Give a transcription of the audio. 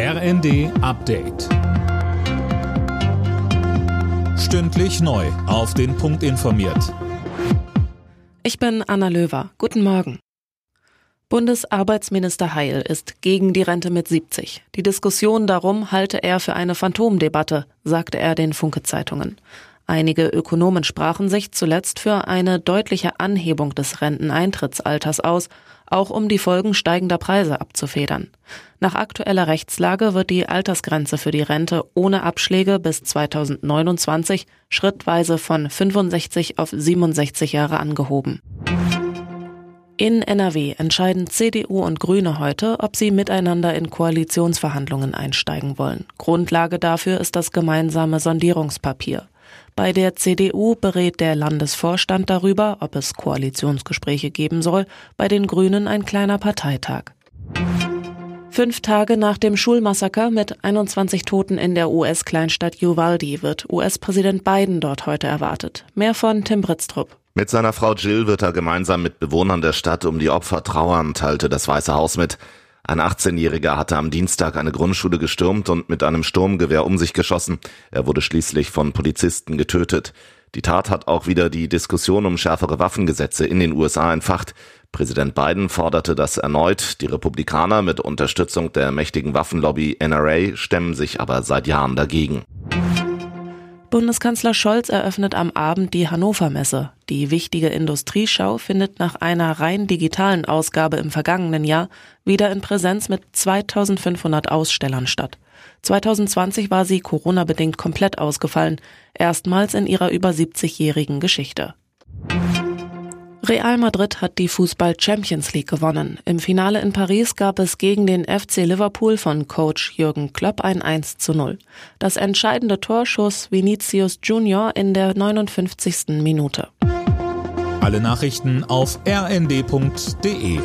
RND Update. Stündlich neu. Auf den Punkt informiert. Ich bin Anna Löwer. Guten Morgen. Bundesarbeitsminister Heil ist gegen die Rente mit 70. Die Diskussion darum halte er für eine Phantomdebatte, sagte er den Funke-Zeitungen. Einige Ökonomen sprachen sich zuletzt für eine deutliche Anhebung des Renteneintrittsalters aus, auch um die Folgen steigender Preise abzufedern. Nach aktueller Rechtslage wird die Altersgrenze für die Rente ohne Abschläge bis 2029 schrittweise von 65 auf 67 Jahre angehoben. In NRW entscheiden CDU und Grüne heute, ob sie miteinander in Koalitionsverhandlungen einsteigen wollen. Grundlage dafür ist das gemeinsame Sondierungspapier. Bei der CDU berät der Landesvorstand darüber, ob es Koalitionsgespräche geben soll, bei den Grünen ein kleiner Parteitag. Fünf Tage nach dem Schulmassaker mit 21 Toten in der US-Kleinstadt Uvalde wird US-Präsident Biden dort heute erwartet. Mehr von Tim Britztrup. Mit seiner Frau Jill wird er gemeinsam mit Bewohnern der Stadt um die Opfer trauern, teilte das Weiße Haus mit. Ein 18-Jähriger hatte am Dienstag eine Grundschule gestürmt und mit einem Sturmgewehr um sich geschossen. Er wurde schließlich von Polizisten getötet. Die Tat hat auch wieder die Diskussion um schärfere Waffengesetze in den USA entfacht. Präsident Biden forderte das erneut. Die Republikaner mit Unterstützung der mächtigen Waffenlobby NRA stemmen sich aber seit Jahren dagegen. Bundeskanzler Scholz eröffnet am Abend die Hannover Messe. Die wichtige Industrieschau findet nach einer rein digitalen Ausgabe im vergangenen Jahr wieder in Präsenz mit 2500 Ausstellern statt. 2020 war sie Corona-bedingt komplett ausgefallen, erstmals in ihrer über 70-jährigen Geschichte. Real Madrid hat die Fußball Champions League gewonnen. Im Finale in Paris gab es gegen den FC Liverpool von Coach Jürgen Klopp ein 1 zu 0. Das entscheidende Tor schoss Vinicius Junior in der 59. Minute. Alle Nachrichten auf rnd.de